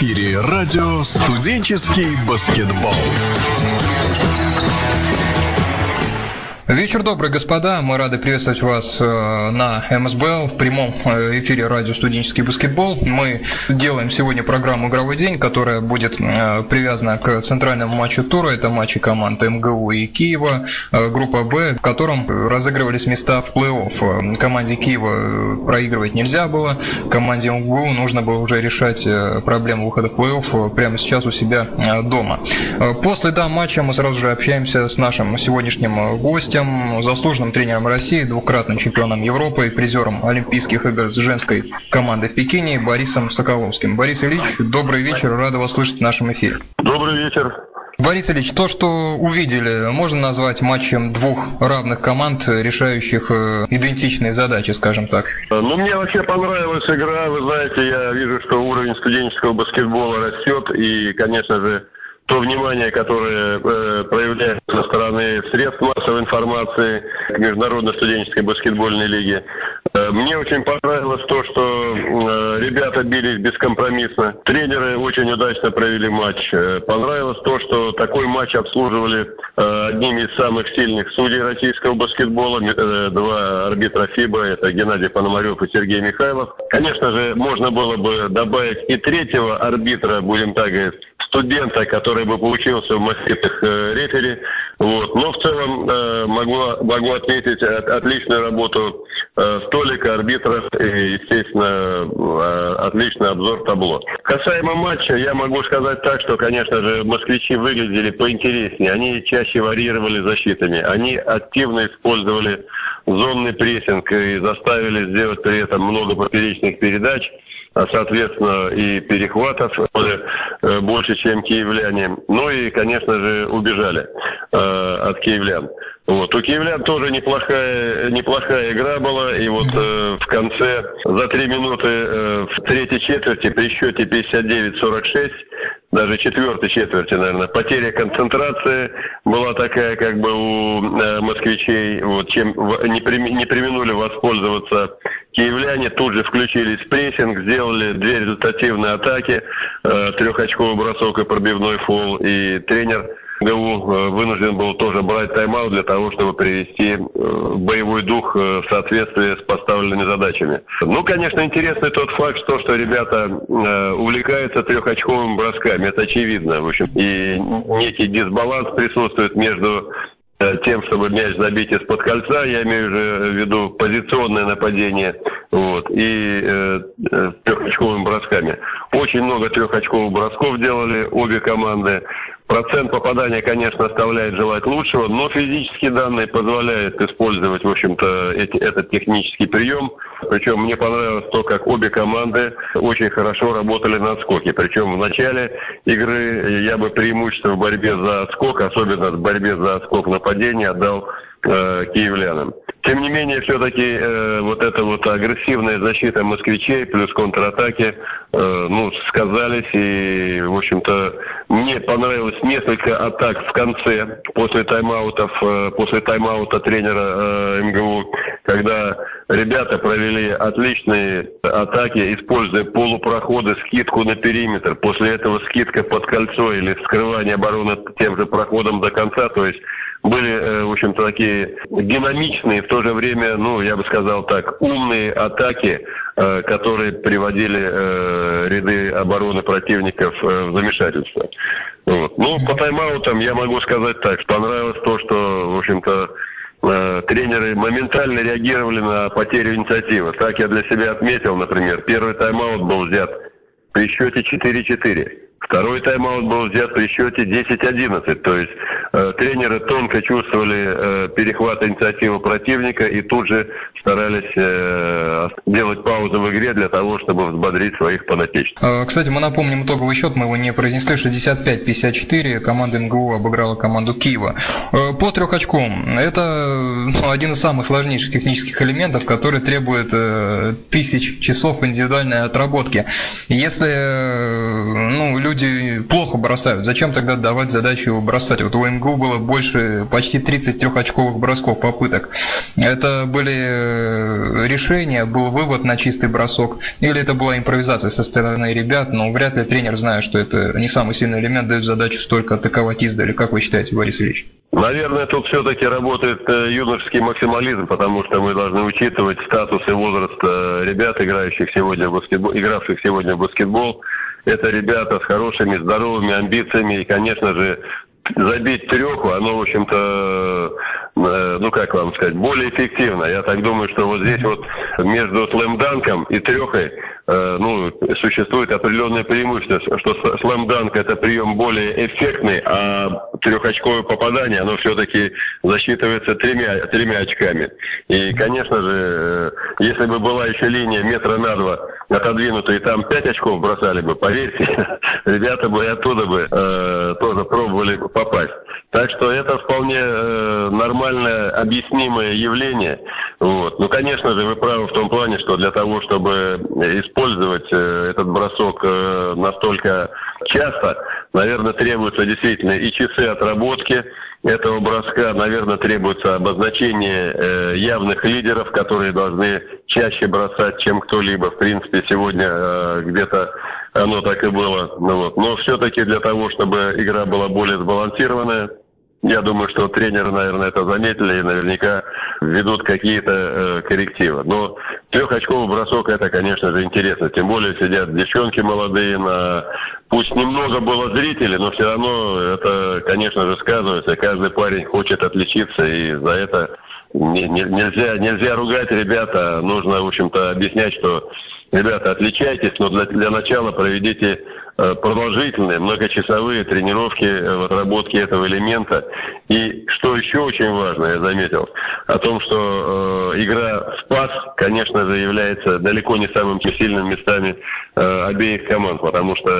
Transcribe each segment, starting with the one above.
эфире радио «Студенческий баскетбол». Вечер добрый, господа. Мы рады приветствовать вас э, на МСБЛ в прямом э, эфире радио «Студенческий баскетбол». Мы делаем сегодня программу «Игровой день», которая будет э, привязана к центральному матчу тура. Это матчи команд МГУ и Киева, группа «Б», в котором разыгрывались места в плей-офф. Команде Киева проигрывать нельзя было, команде МГУ нужно было уже решать проблему выхода в плей-офф прямо сейчас у себя дома. После да, матча мы сразу же общаемся с нашим сегодняшним гостем, гостем, заслуженным тренером России, двукратным чемпионом Европы и призером Олимпийских игр с женской командой в Пекине Борисом Соколовским. Борис Ильич, добрый вечер, рада вас слышать в нашем эфире. Добрый вечер. Борис Ильич, то, что увидели, можно назвать матчем двух равных команд, решающих э, идентичные задачи, скажем так? Ну, мне вообще понравилась игра. Вы знаете, я вижу, что уровень студенческого баскетбола растет. И, конечно же, то внимание, которое э, проявляется со стороны средств массовой информации к Международной студенческой баскетбольной лиге. Э, мне очень понравилось то, что э, ребята бились бескомпромиссно. Тренеры очень удачно провели матч. Э, понравилось то, что такой матч обслуживали э, одними из самых сильных судей российского баскетбола. Э, два арбитра ФИБА, это Геннадий Пономарев и Сергей Михайлов. Конечно же, можно было бы добавить и третьего арбитра, будем так говорить, студента, который бы получился в маститых э, рефери. Вот. Но в целом э, могу, могу отметить от, отличную работу э, столика, арбитров и, естественно, э, отличный обзор табло. Касаемо матча, я могу сказать так, что, конечно же, москвичи выглядели поинтереснее. Они чаще варьировали защитами. Они активно использовали зонный прессинг и заставили сделать при этом много поперечных передач а, соответственно, и перехватов э, больше, чем киевляне. Ну и, конечно же, убежали э, от киевлян. Вот. У киевлян тоже неплохая, неплохая игра была, и вот э, в конце, за три минуты э, в третьей четверти при счете 59-46 даже четвертой четверти, наверное, потеря концентрации была такая, как бы у э, москвичей, вот, чем не, не применули воспользоваться киевляне, тут же включились в прессинг, сделали две результативные атаки, э, трехочковый бросок и пробивной фол, и тренер ГУ э, вынужден был тоже брать тайм-аут для того, чтобы привести э, боевой дух э, в соответствии с поставленными задачами. Ну, конечно, интересный тот факт, что, что ребята увлекаются трехочковыми бросками, это очевидно. В общем, и некий дисбаланс присутствует между тем, чтобы мяч забить из-под кольца, я имею в виду позиционное нападение, вот, и э, трехочковыми бросками. Очень много трехочковых бросков делали обе команды. Процент попадания, конечно, оставляет желать лучшего, но физические данные позволяют использовать, в общем-то, эти, этот технический прием. Причем мне понравилось то, как обе команды очень хорошо работали на отскоке. Причем в начале игры я бы преимущество в борьбе за отскок, особенно в борьбе за отскок нападения, отдал э, киевлянам. Тем не менее, все-таки э, вот эта вот агрессивная защита москвичей плюс контратаки, э, ну, сказались. И, в общем-то, мне понравилось несколько атак в конце, после тайм-аутов, э, после тайм-аута тренера э, МГУ, когда ребята провели отличные атаки, используя полупроходы, скидку на периметр. После этого скидка под кольцо или скрывание обороны тем же проходом до конца. То есть были, э, в общем-то, такие динамичные, в то же время, ну, я бы сказал так, умные атаки, э, которые приводили э, ряды обороны противников в замешательство. Вот. Ну, по тайм-аутам я могу сказать так, понравилось то, что, в общем-то, тренеры моментально реагировали на потерю инициативы. Так я для себя отметил, например, первый тайм-аут был взят при счете 4-4. Второй тайм-аут был взят при счете 10-11. То есть э, тренеры тонко чувствовали э, перехват инициативы противника и тут же старались э, делать паузу в игре для того, чтобы взбодрить своих подопечных. А, кстати, мы напомним итоговый счет, мы его не произнесли. 65-54 команда МГУ обыграла команду Киева. Э, по трех очкам. Это ну, один из самых сложнейших технических элементов, который требует э, тысяч часов индивидуальной отработки. Если э, ну, люди люди плохо бросают. Зачем тогда давать задачу бросать? Вот у МГУ было больше почти 33 очковых бросков попыток. Это были э, решения, был вывод на чистый бросок, или это была импровизация со стороны ребят, но вряд ли тренер, зная, что это не самый сильный элемент, дает задачу столько атаковать издали. Как вы считаете, Борис Ильич? Наверное, тут все-таки работает э, юношеский максимализм, потому что мы должны учитывать статус и возраст э, ребят, играющих сегодня в баскетбол, игравших сегодня в баскетбол. Это ребята с хорошими, здоровыми амбициями и, конечно же, забить треху, оно, в общем-то, э, ну как вам сказать, более эффективно. Я так думаю, что вот здесь вот между слэмданком и трехой Э, ну, существует определенное преимущество, что слэм-данк это прием более эффектный, а трехочковое попадание, оно все-таки засчитывается тремя, тремя очками. И, конечно же, э, если бы была еще линия метра на два отодвинута, и там пять очков бросали бы, поверьте, ребята бы и оттуда бы э, тоже пробовали попасть. Так что это вполне э, нормальное, объяснимое явление. Вот. Ну, конечно же, вы правы в том плане, что для того, чтобы использовать э, этот бросок э, настолько часто, наверное, требуются действительно и часы отработки этого броска, наверное, требуется обозначение э, явных лидеров, которые должны чаще бросать, чем кто-либо. В принципе, сегодня э, где-то оно так и было. Ну. Но все-таки для того, чтобы игра была более сбалансированная, я думаю, что тренеры, наверное, это заметили и наверняка ведут какие-то э, коррективы. Но трехочковый бросок это, конечно же, интересно. Тем более сидят девчонки молодые на... Пусть немного было зрителей, но все равно это, конечно же, сказывается. Каждый парень хочет отличиться, и за это не, не, нельзя, нельзя ругать ребята. Нужно, в общем-то, объяснять, что ребята, отличайтесь, но для, для начала проведите продолжительные, многочасовые тренировки э, в отработке этого элемента. И что еще очень важно, я заметил, о том, что э, игра в пас, конечно же, является далеко не самым сильными местами э, обеих команд, потому что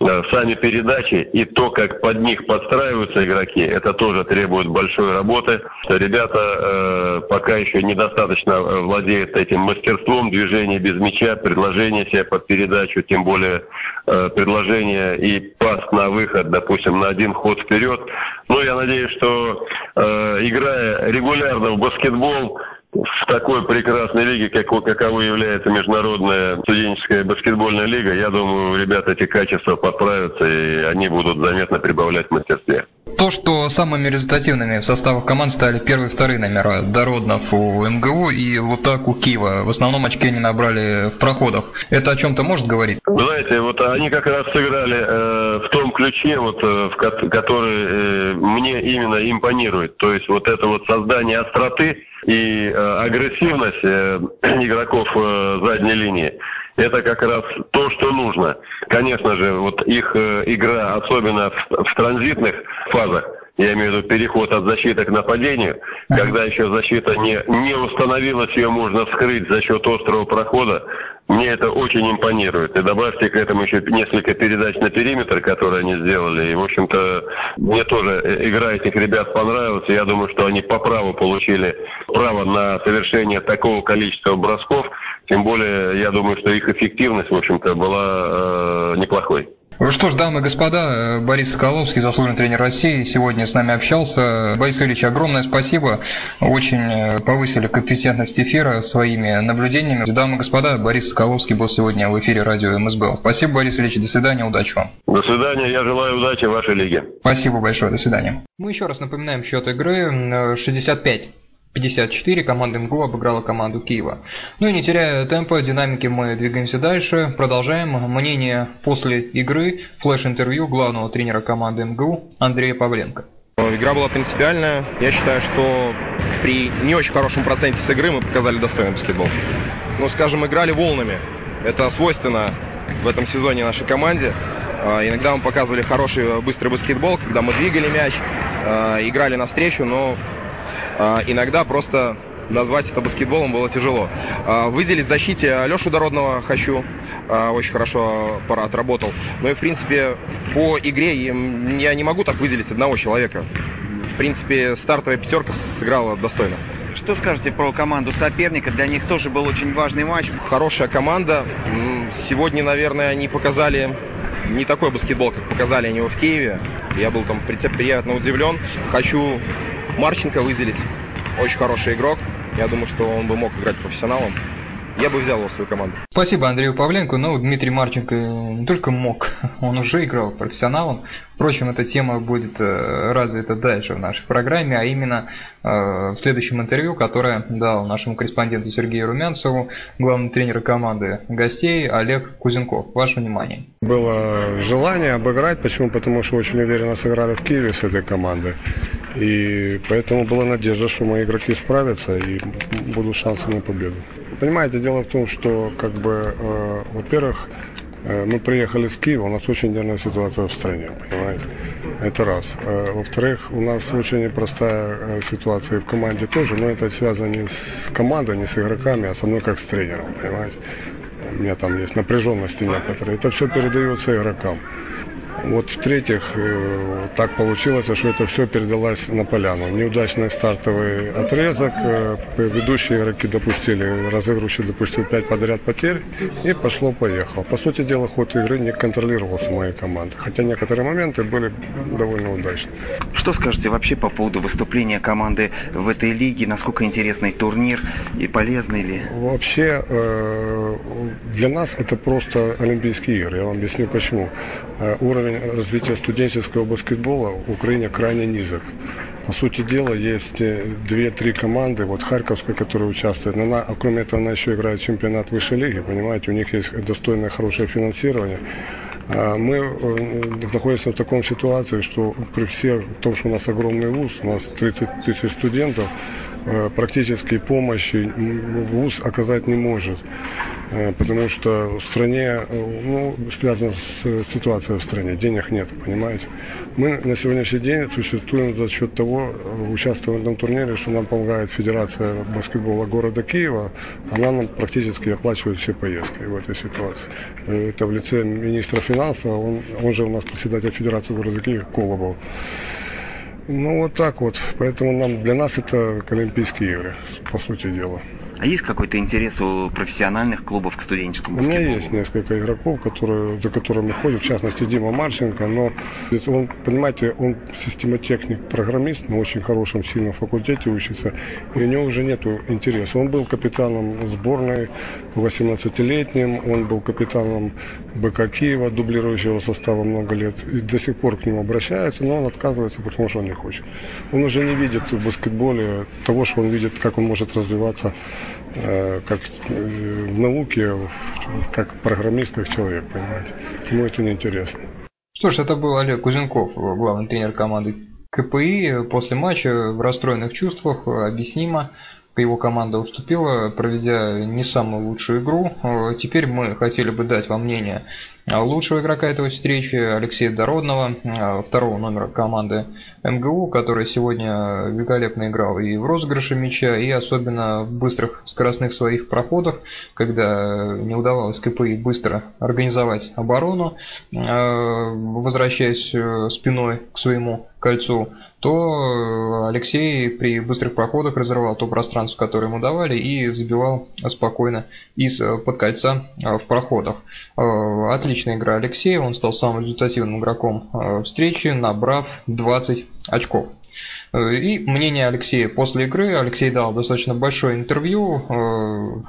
э, сами передачи и то, как под них подстраиваются игроки, это тоже требует большой работы. Ребята э, пока еще недостаточно э, владеют этим мастерством движения без мяча, предложения себе под передачу, тем более э, предложения предложение и пас на выход, допустим, на один ход вперед. Но я надеюсь, что э, играя регулярно в баскетбол, в такой прекрасной лиге, как, каковой является Международная студенческая баскетбольная лига, я думаю, ребята эти качества подправятся, и они будут заметно прибавлять в мастерстве. То, что самыми результативными в составах команд стали первые и вторые номера Дороднов у МГУ и Лутак у Киева. В основном очки они набрали в проходах. Это о чем-то может говорить? Знаете, вот они как раз сыграли э, в том ключе, вот, э, в который э, мне именно импонирует. То есть вот это вот создание остроты и э, агрессивность э, игроков э, задней линии это как раз то, что нужно. Конечно же, вот их э, игра, особенно в, в транзитных фазах, я имею в виду переход от защиты к нападению, когда еще защита не, не установилась, ее можно вскрыть за счет острого прохода, мне это очень импонирует. И добавьте к этому еще несколько передач на периметр, которые они сделали. И, в общем-то, мне тоже э, игра этих ребят понравилась. Я думаю, что они по праву получили право на совершение такого количества бросков. Тем более, я думаю, что их эффективность, в общем-то, была э, неплохой. Ну что ж, дамы и господа, Борис Соколовский, заслуженный тренер России, сегодня с нами общался. Борис Ильич, огромное спасибо. Очень э, повысили компетентность эфира своими наблюдениями. Дамы и господа, Борис Соколовский был сегодня в эфире радио МСБ. Спасибо, Борис Ильич, до свидания, удачи вам. До свидания, я желаю удачи вашей лиге. Спасибо большое, до свидания. Мы еще раз напоминаем счет игры 65 54 команда МГУ обыграла команду Киева. Ну и не теряя темпа, динамики мы двигаемся дальше. Продолжаем. Мнение после игры, флеш-интервью главного тренера команды МГУ Андрея Павленко. Игра была принципиальная. Я считаю, что при не очень хорошем проценте с игры мы показали достойный баскетбол. Ну, скажем, играли волнами. Это свойственно в этом сезоне нашей команде. А, иногда мы показывали хороший быстрый баскетбол, когда мы двигали мяч, а, играли навстречу, но иногда просто назвать это баскетболом было тяжело. А, выделить в защите Лешу Дородного хочу. А, очень хорошо пора отработал. Ну и, в принципе, по игре я не могу так выделить одного человека. В принципе, стартовая пятерка сыграла достойно. Что скажете про команду соперника? Для них тоже был очень важный матч. Хорошая команда. Сегодня, наверное, они показали не такой баскетбол, как показали они его в Киеве. Я был там приятно удивлен. Хочу Марченко выделить. Очень хороший игрок. Я думаю, что он бы мог играть профессионалом я бы взял его в свою команду. Спасибо Андрею Павленко. Ну, Дмитрий Марченко не только мог, он уже играл профессионалом. Впрочем, эта тема будет э, развита дальше в нашей программе, а именно э, в следующем интервью, которое дал нашему корреспонденту Сергею Румянцеву, главный тренер команды гостей Олег Кузенков. Ваше внимание. Было желание обыграть. Почему? Потому что очень уверенно сыграли в Киеве с этой командой. И поэтому была надежда, что мои игроки справятся и будут шансы на победу. Понимаете, дело в том, что, как бы, э, во-первых, э, мы приехали с Киева, у нас очень нервная ситуация в стране, понимаете? Это раз. Э, во-вторых, у нас очень непростая э, ситуация в команде тоже, но это связано не с командой, не с игроками, а со мной как с тренером, понимаете? У меня там есть напряженности некоторые. Это все передается игрокам. Вот в-третьих, э, так получилось, что это все передалось на поляну. Неудачный стартовый отрезок, э, ведущие игроки допустили, разыгрывающий допустил 5 подряд потерь и пошло-поехало. По сути дела, ход игры не контролировался моей командой, хотя некоторые моменты были довольно удачны. Что скажете вообще по поводу выступления команды в этой лиге? Насколько интересный турнир и полезный ли? Вообще, э, для нас это просто Олимпийские игры. Я вам объясню почему. Уровень уровень развития студенческого баскетбола в Украине крайне низок. По сути дела, есть э, две-три команды, вот Харьковская, которая участвует, но она, кроме этого, она еще играет чемпионат высшей лиги, понимаете, у них есть достойное, хорошее финансирование. А мы э, находимся в таком ситуации, что при всем том, что у нас огромный вуз, у нас 30 тысяч студентов, э, практически помощи вуз оказать не может. Э, потому что в стране, э, ну, связано с ситуацией в стране, денег нет, понимаете. Мы на сегодняшний день существуем за счет того, э, участвуем в этом турнире, что нам помогает Федерация баскетбола города Киева, она нам практически оплачивает все поездки в этой ситуации. Это в лице министра финансов, он, он же у нас председатель Федерации города Киева, Колобов. Ну, вот так вот. Поэтому нам, для нас это Олимпийские игры, по сути дела. А есть какой-то интерес у профессиональных клубов к студенческому баскетболу? У меня есть несколько игроков, которые, за которыми ходят, в частности Дима Марченко, но он, понимаете, он системотехник, программист на очень хорошем, сильном факультете учится, и у него уже нет интереса. Он был капитаном сборной 18-летним, он был капитаном БК Киева, дублирующего состава много лет, и до сих пор к нему обращаются, но он отказывается, потому что он не хочет. Он уже не видит в баскетболе того, что он видит, как он может развиваться как э, в науке, как программист, как человек, понимаете. Ему это неинтересно. Что ж, это был Олег Кузенков, главный тренер команды КПИ. После матча в расстроенных чувствах объяснимо его команда уступила, проведя не самую лучшую игру. Теперь мы хотели бы дать вам мнение лучшего игрока этой встречи Алексея Дородного, второго номера команды МГУ, который сегодня великолепно играл и в розыгрыше мяча, и особенно в быстрых скоростных своих проходах, когда не удавалось КПИ быстро организовать оборону, возвращаясь спиной к своему кольцу, то Алексей при быстрых проходах разрывал то пространство, которое ему давали, и забивал спокойно из-под кольца в проходах. Отлично отличная игра Алексея, он стал самым результативным игроком э, встречи, набрав 20 очков. Э, и мнение Алексея после игры. Алексей дал достаточно большое интервью, э,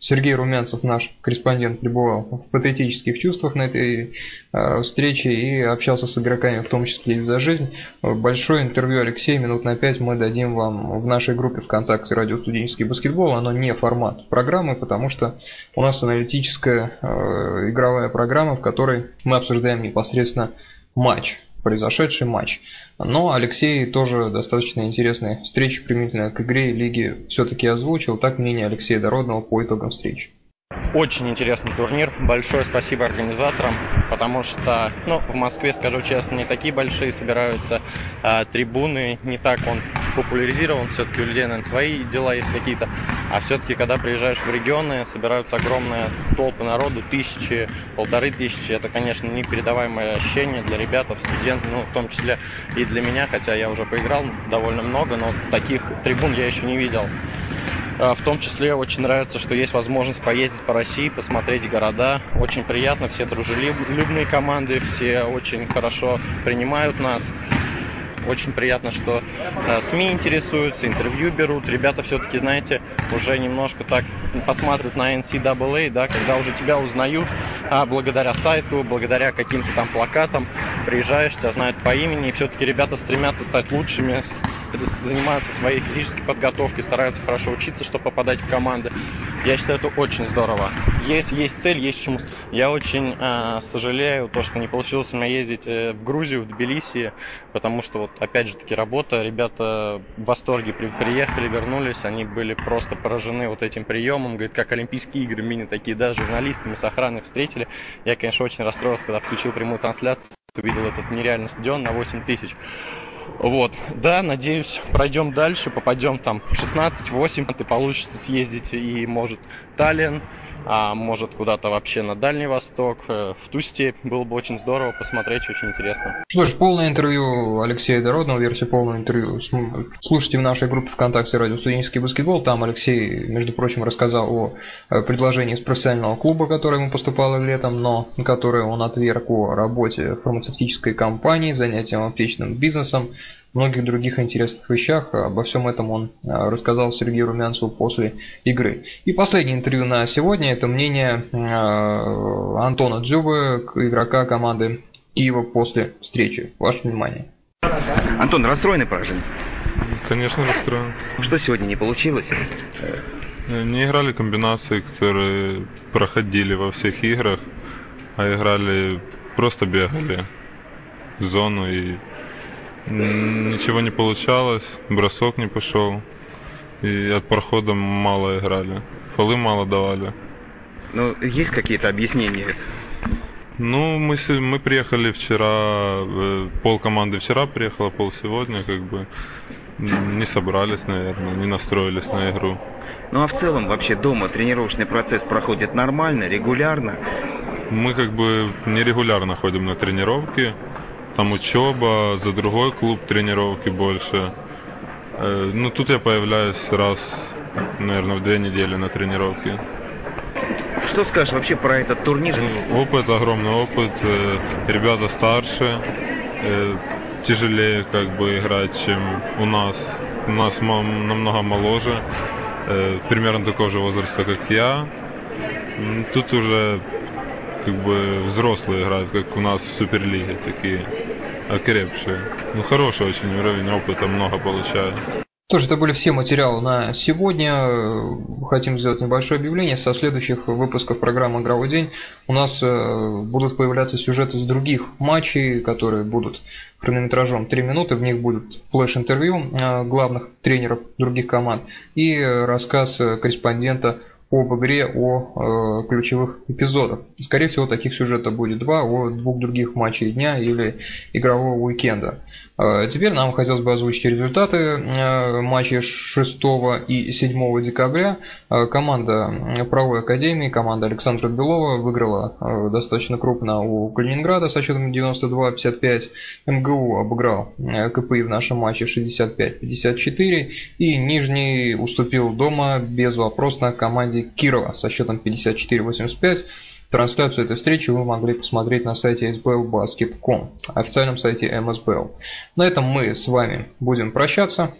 Сергей Румянцев, наш корреспондент, пребывал в патетических чувствах на этой э, встрече и общался с игроками, в том числе и за жизнь. Большое интервью Алексея, минут на пять мы дадим вам в нашей группе ВКонтакте «Радио студенческий баскетбол». Оно не формат программы, потому что у нас аналитическая э, игровая программа, в которой мы обсуждаем непосредственно матч произошедший матч. Но Алексей тоже достаточно интересные встречи применительно к игре и лиге все-таки озвучил. Так мнение Алексея Дородного по итогам встречи. Очень интересный турнир. Большое спасибо организаторам, потому что, ну, в Москве, скажу честно, не такие большие собираются а, трибуны, не так он популяризирован. Все-таки у людей, наверное, свои дела есть какие-то. А все-таки, когда приезжаешь в регионы, собираются огромные толпы народу, тысячи, полторы тысячи. Это, конечно, непередаваемое ощущение для ребят, студентов, ну, в том числе и для меня, хотя я уже поиграл довольно много, но таких трибун я еще не видел. В том числе очень нравится, что есть возможность поездить по России, посмотреть города. Очень приятно, все дружелюбные команды, все очень хорошо принимают нас. Очень приятно, что э, СМИ интересуются, интервью берут. Ребята все-таки, знаете, уже немножко так посматривают на NCAA, да, когда уже тебя узнают а, благодаря сайту, благодаря каким-то там плакатам. Приезжаешь, тебя знают по имени, и все-таки ребята стремятся стать лучшими, занимаются своей физической подготовкой, стараются хорошо учиться, чтобы попадать в команды. Я считаю, это очень здорово. Есть, есть цель, есть чему. Я очень э, сожалею, то, что не получилось у меня ездить э, в Грузию, в Тбилиси, потому что вот вот опять же таки работа. Ребята в восторге при, приехали, вернулись, они были просто поражены вот этим приемом. Говорит, как Олимпийские игры мини такие, да, журналистами с охраной встретили. Я, конечно, очень расстроился, когда включил прямую трансляцию, увидел этот нереальный стадион на 8 тысяч. Вот, да, надеюсь, пройдем дальше, попадем там в 16-8, и получится съездить и, может, Таллин, а может куда-то вообще на Дальний Восток, э, в ту степь. Было бы очень здорово посмотреть, очень интересно. Что ж, полное интервью Алексея Дородного, версию полного интервью слушайте в нашей группе ВКонтакте «Радио студенческий баскетбол». Там Алексей, между прочим, рассказал о э, предложении из профессионального клуба, которое ему поступало летом, но которое он отверг о работе фармацевтической компании, занятием аптечным бизнесом, многих других интересных вещах. Обо всем этом он а, рассказал Сергею Румянцеву после игры. И последнее интервью на сегодня – это мнение а, Антона Дзюбы, игрока команды Киева после встречи. Ваше внимание. Антон, расстроенный поражение? Конечно, расстроен. Что сегодня не получилось? Не играли комбинации, которые проходили во всех играх, а играли, просто бегали в зону и Ничего не получалось, бросок не пошел. И от прохода мало играли. Фолы мало давали. Ну, есть какие-то объяснения? Ну, мы, мы приехали вчера, э, пол команды вчера приехала, пол сегодня, как бы не собрались, наверное, не настроились на игру. Ну а в целом вообще дома тренировочный процесс проходит нормально, регулярно? Мы как бы нерегулярно ходим на тренировки там учеба, за другой клуб тренировки больше. Э, ну, тут я появляюсь раз, наверное, в две недели на тренировке. Что скажешь вообще про этот турнир? Ну, опыт, огромный опыт. Э, ребята старше, э, тяжелее как бы играть, чем у нас. У нас намного моложе, примерно такого же возраста, как я. Тут уже как бы взрослые играют, как у нас в Суперлиге такие окрепшие. Ну, хороший очень уровень опыта, много получают. Тоже это были все материалы на сегодня. Хотим сделать небольшое объявление. Со следующих выпусков программы «Игровой день» у нас э, будут появляться сюжеты с других матчей, которые будут хронометражом 3 минуты. В них будет флеш-интервью э, главных тренеров других команд и рассказ э, корреспондента об игре, о э, ключевых эпизодах. Скорее всего, таких сюжетов будет два о двух других матчей дня или игрового уикенда. Э, теперь нам хотелось бы озвучить результаты э, матчей 6 и 7 декабря. Э, команда правой академии, команда Александра Белова выиграла достаточно крупно у Калининграда со счетом 92-55. МГУ обыграл КПИ в нашем матче 65-54. И Нижний уступил дома без вопрос на команде Кирова со счетом 54-85. Трансляцию этой встречи вы могли посмотреть на сайте sblbasket.com, официальном сайте MSBL. На этом мы с вами будем прощаться.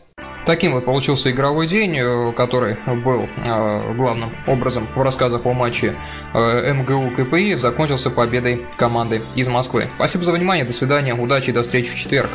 Таким вот получился игровой день, э, который был э, главным образом в рассказах о матче э, МГУ КПИ, закончился победой команды из Москвы. Спасибо за внимание, до свидания, удачи до встречи в четверг.